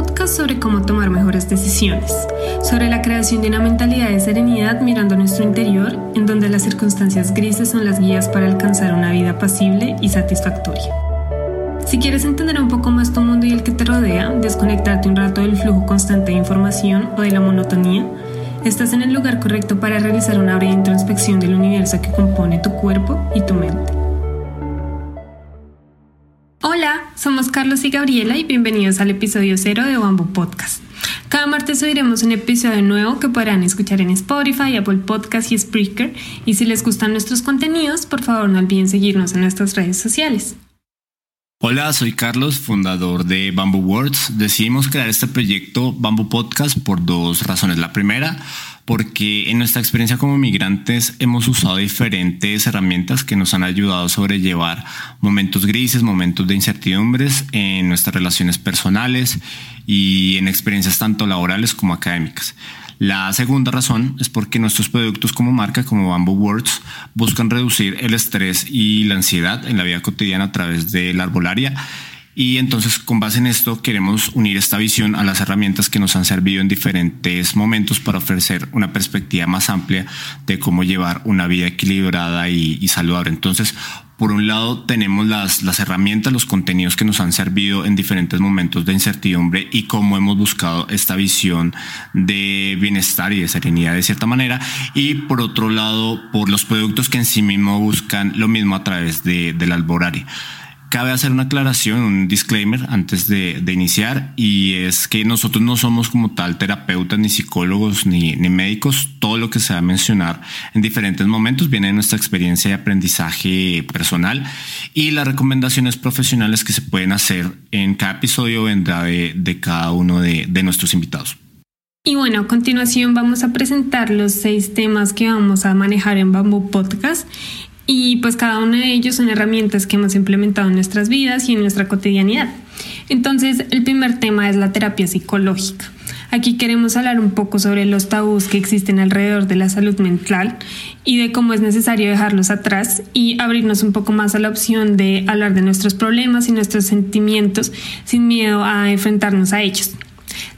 Podcast sobre cómo tomar mejores decisiones, sobre la creación de una mentalidad de serenidad mirando nuestro interior, en donde las circunstancias grises son las guías para alcanzar una vida pasible y satisfactoria. Si quieres entender un poco más tu mundo y el que te rodea, desconectarte un rato del flujo constante de información o de la monotonía, estás en el lugar correcto para realizar una breve introspección del universo que compone tu cuerpo y tu mente. Carlos y Gabriela y bienvenidos al episodio cero de Bamboo Podcast. Cada martes subiremos un episodio nuevo que podrán escuchar en Spotify, Apple Podcast y Spreaker. Y si les gustan nuestros contenidos, por favor no olviden seguirnos en nuestras redes sociales. Hola, soy Carlos, fundador de Bamboo Words. Decidimos crear este proyecto Bamboo Podcast por dos razones. La primera, porque en nuestra experiencia como migrantes hemos usado diferentes herramientas que nos han ayudado a sobrellevar momentos grises, momentos de incertidumbres en nuestras relaciones personales y en experiencias tanto laborales como académicas. La segunda razón es porque nuestros productos como marca, como Bamboo Words, buscan reducir el estrés y la ansiedad en la vida cotidiana a través de la arbolaria y entonces con base en esto queremos unir esta visión a las herramientas que nos han servido en diferentes momentos para ofrecer una perspectiva más amplia de cómo llevar una vida equilibrada y, saludable. Entonces, por un lado tenemos las, las herramientas, los contenidos que nos han servido en diferentes momentos de incertidumbre y cómo hemos buscado esta visión de bienestar y de serenidad de cierta manera. Y por otro lado, por los productos que en sí mismo buscan lo mismo a través de, del alboraria. Cabe hacer una aclaración, un disclaimer antes de, iniciar y es que nosotros no somos como tal terapeutas, ni psicólogos, ni, ni, médicos. Todo lo que se va a mencionar en diferentes momentos viene de nuestra experiencia de aprendizaje personal y las recomendaciones profesionales que se pueden hacer en cada episodio vendrá de, de cada uno de, de nuestros invitados. Y bueno, a continuación vamos a presentar los seis temas que vamos a manejar en Bamboo Podcast y pues cada uno de ellos son herramientas que hemos implementado en nuestras vidas y en nuestra cotidianidad. Entonces, el primer tema es la terapia psicológica. Aquí queremos hablar un poco sobre los tabús que existen alrededor de la salud mental y de cómo es necesario dejarlos atrás y abrirnos un poco más a la opción de hablar de nuestros problemas y nuestros sentimientos sin miedo a enfrentarnos a ellos.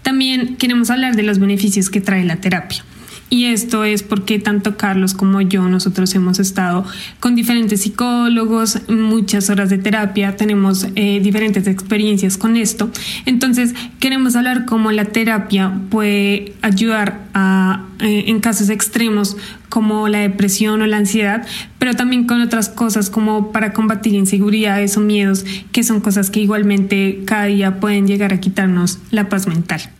También queremos hablar de los beneficios que trae la terapia. Y esto es porque tanto Carlos como yo, nosotros hemos estado con diferentes psicólogos, muchas horas de terapia, tenemos eh, diferentes experiencias con esto. Entonces, queremos hablar cómo la terapia puede ayudar a, eh, en casos extremos como la depresión o la ansiedad, pero también con otras cosas como para combatir inseguridades o miedos, que son cosas que igualmente cada día pueden llegar a quitarnos la paz mental.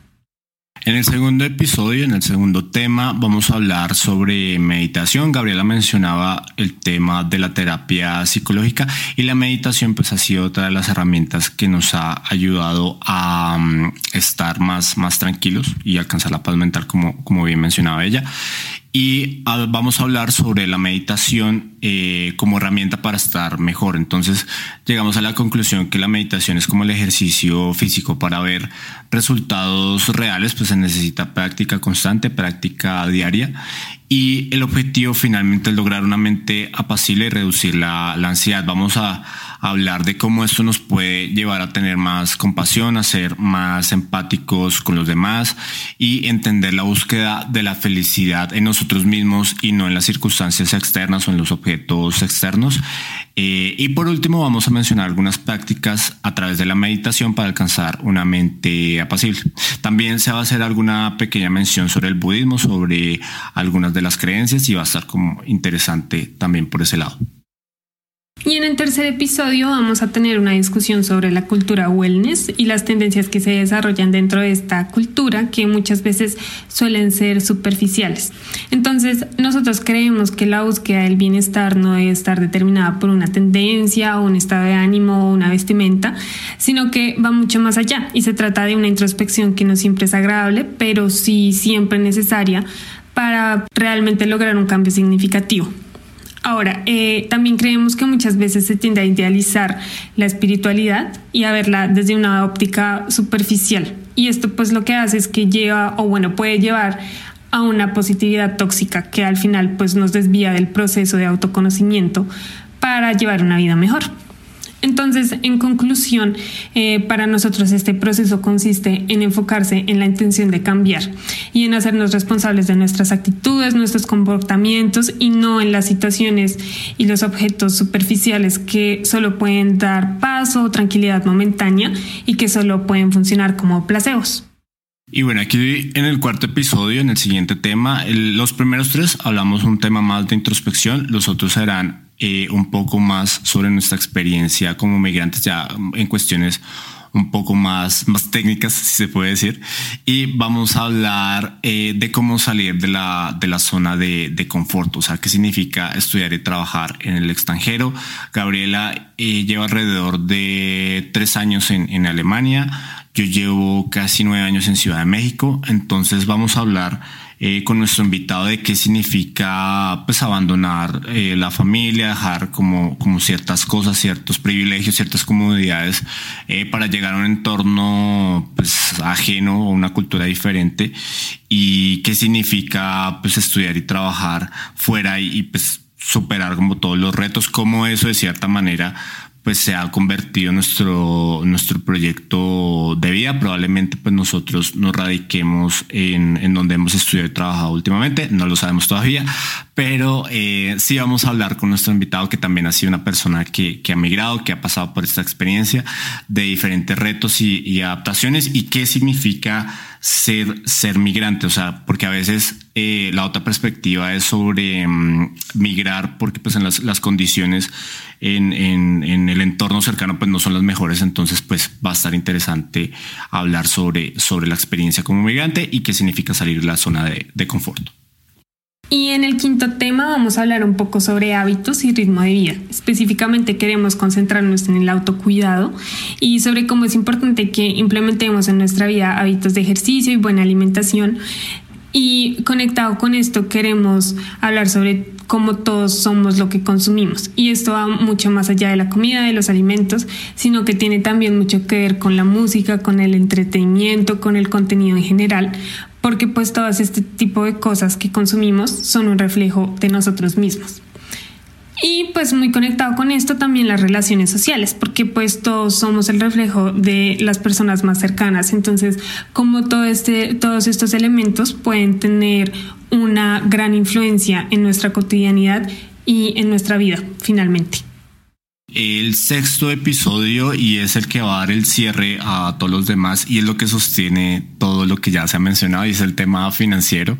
En el segundo episodio, en el segundo tema, vamos a hablar sobre meditación. Gabriela mencionaba el tema de la terapia psicológica y la meditación pues ha sido otra de las herramientas que nos ha ayudado a um, estar más, más tranquilos y alcanzar la paz mental como, como bien mencionaba ella. Y vamos a hablar sobre la meditación eh, como herramienta para estar mejor. Entonces llegamos a la conclusión que la meditación es como el ejercicio físico para ver resultados reales, pues se necesita práctica constante, práctica diaria. Y el objetivo finalmente es lograr una mente apacible y reducir la, la ansiedad. Vamos a hablar de cómo esto nos puede llevar a tener más compasión, a ser más empáticos con los demás y entender la búsqueda de la felicidad en nosotros mismos y no en las circunstancias externas o en los objetos externos. Eh, y por último vamos a mencionar algunas prácticas a través de la meditación para alcanzar una mente apacible. También se va a hacer alguna pequeña mención sobre el budismo, sobre algunas de las creencias y va a estar como interesante también por ese lado. Y en el tercer episodio vamos a tener una discusión sobre la cultura wellness y las tendencias que se desarrollan dentro de esta cultura que muchas veces suelen ser superficiales. Entonces, nosotros creemos que la búsqueda del bienestar no debe estar determinada por una tendencia o un estado de ánimo o una vestimenta, sino que va mucho más allá y se trata de una introspección que no siempre es agradable, pero sí siempre necesaria para realmente lograr un cambio significativo. Ahora, eh, también creemos que muchas veces se tiende a idealizar la espiritualidad y a verla desde una óptica superficial. Y esto pues lo que hace es que lleva, o bueno, puede llevar a una positividad tóxica que al final pues nos desvía del proceso de autoconocimiento para llevar una vida mejor. Entonces, en conclusión, eh, para nosotros este proceso consiste en enfocarse en la intención de cambiar y en hacernos responsables de nuestras actitudes, nuestros comportamientos y no en las situaciones y los objetos superficiales que solo pueden dar paso o tranquilidad momentánea y que solo pueden funcionar como placebos. Y bueno, aquí en el cuarto episodio, en el siguiente tema, los primeros tres hablamos un tema más de introspección, los otros serán eh, un poco más sobre nuestra experiencia como migrantes ya en cuestiones un poco más, más técnicas, si se puede decir. Y vamos a hablar eh, de cómo salir de la, de la zona de, de, confort, o sea, qué significa estudiar y trabajar en el extranjero. Gabriela eh, lleva alrededor de tres años en, en Alemania. Yo llevo casi nueve años en Ciudad de México. Entonces vamos a hablar eh, con nuestro invitado de qué significa pues abandonar eh, la familia, dejar como, como ciertas cosas, ciertos privilegios, ciertas comodidades eh, para llegar a un entorno pues ajeno o una cultura diferente y qué significa pues estudiar y trabajar fuera y, y pues superar como todos los retos, cómo eso de cierta manera pues se ha convertido nuestro, nuestro proyecto de vida. Probablemente pues nosotros nos radiquemos en, en donde hemos estudiado y trabajado últimamente, no lo sabemos todavía, pero eh, sí vamos a hablar con nuestro invitado que también ha sido una persona que, que ha migrado, que ha pasado por esta experiencia de diferentes retos y, y adaptaciones y qué significa ser, ser migrante, o sea, porque a veces eh, la otra perspectiva es sobre mm, migrar, porque pues en las, las condiciones en, en, en, el entorno cercano pues no son las mejores, entonces pues va a estar interesante hablar sobre, sobre la experiencia como migrante y qué significa salir de la zona de, de confort. Y en el quinto tema vamos a hablar un poco sobre hábitos y ritmo de vida. Específicamente queremos concentrarnos en el autocuidado y sobre cómo es importante que implementemos en nuestra vida hábitos de ejercicio y buena alimentación. Y conectado con esto queremos hablar sobre cómo todos somos lo que consumimos. Y esto va mucho más allá de la comida, de los alimentos, sino que tiene también mucho que ver con la música, con el entretenimiento, con el contenido en general, porque pues todas este tipo de cosas que consumimos son un reflejo de nosotros mismos. Y pues muy conectado con esto también las relaciones sociales, porque pues todos somos el reflejo de las personas más cercanas. Entonces, como todo este, todos estos elementos pueden tener una gran influencia en nuestra cotidianidad y en nuestra vida, finalmente el sexto episodio y es el que va a dar el cierre a todos los demás y es lo que sostiene todo lo que ya se ha mencionado y es el tema financiero.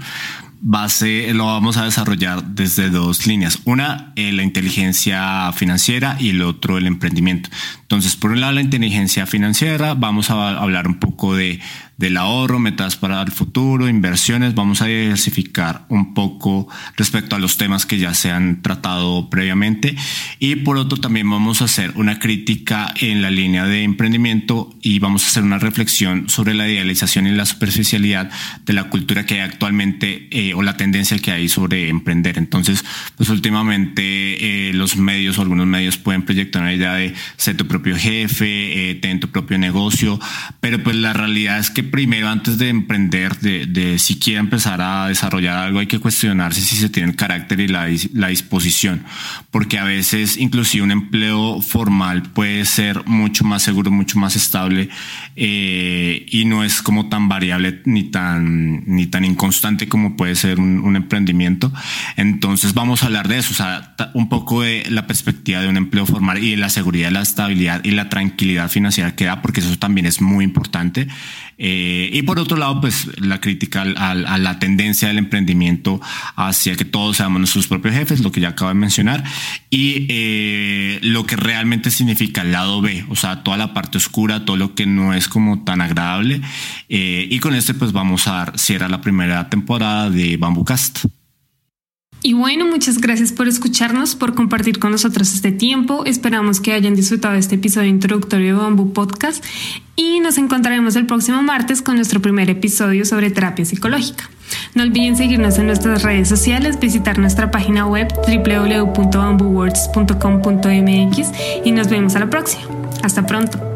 Base lo vamos a desarrollar desde dos líneas. Una, eh, la inteligencia financiera y el otro, el emprendimiento. Entonces, por un lado, la inteligencia financiera, vamos a hablar un poco de, del ahorro, metas para el futuro, inversiones. Vamos a diversificar un poco respecto a los temas que ya se han tratado previamente. Y por otro, también vamos a hacer una crítica en la línea de emprendimiento y vamos a hacer una reflexión sobre la idealización y la superficialidad de la cultura que hay actualmente eh, o la tendencia que hay sobre emprender. Entonces, pues últimamente eh, los medios o algunos medios pueden proyectar una idea de ser tu propio jefe, eh, tu propio negocio, pero pues la realidad es que primero, antes de emprender, de, de siquiera empezar a desarrollar algo, hay que cuestionarse si se tiene el carácter y la, disposición, porque a veces inclusive un empleo formal puede ser mucho más seguro, mucho más estable eh, y no es como tan variable ni tan, ni tan inconstante como puede ser un emprendimiento. Entonces vamos a hablar de eso, o sea, un poco de la perspectiva de un empleo formal y de la seguridad, la estabilidad y la tranquilidad financiera que da, porque eso también es muy importante. Eh, y por otro lado, pues la crítica a, la tendencia del emprendimiento hacia que todos seamos nuestros propios jefes, lo que ya acabo de mencionar, y eh, lo que realmente significa el lado B, o sea, toda la parte oscura, todo lo que no es como tan agradable. Eh, y con este, pues vamos a dar cierra la primera temporada de Bambucast. Y bueno, muchas gracias por escucharnos, por compartir con nosotros este tiempo. Esperamos que hayan disfrutado este episodio introductorio de Bamboo Podcast y nos encontraremos el próximo martes con nuestro primer episodio sobre terapia psicológica. No olviden seguirnos en nuestras redes sociales, visitar nuestra página web www.bamboowords.com.mx y nos vemos a la próxima. Hasta pronto.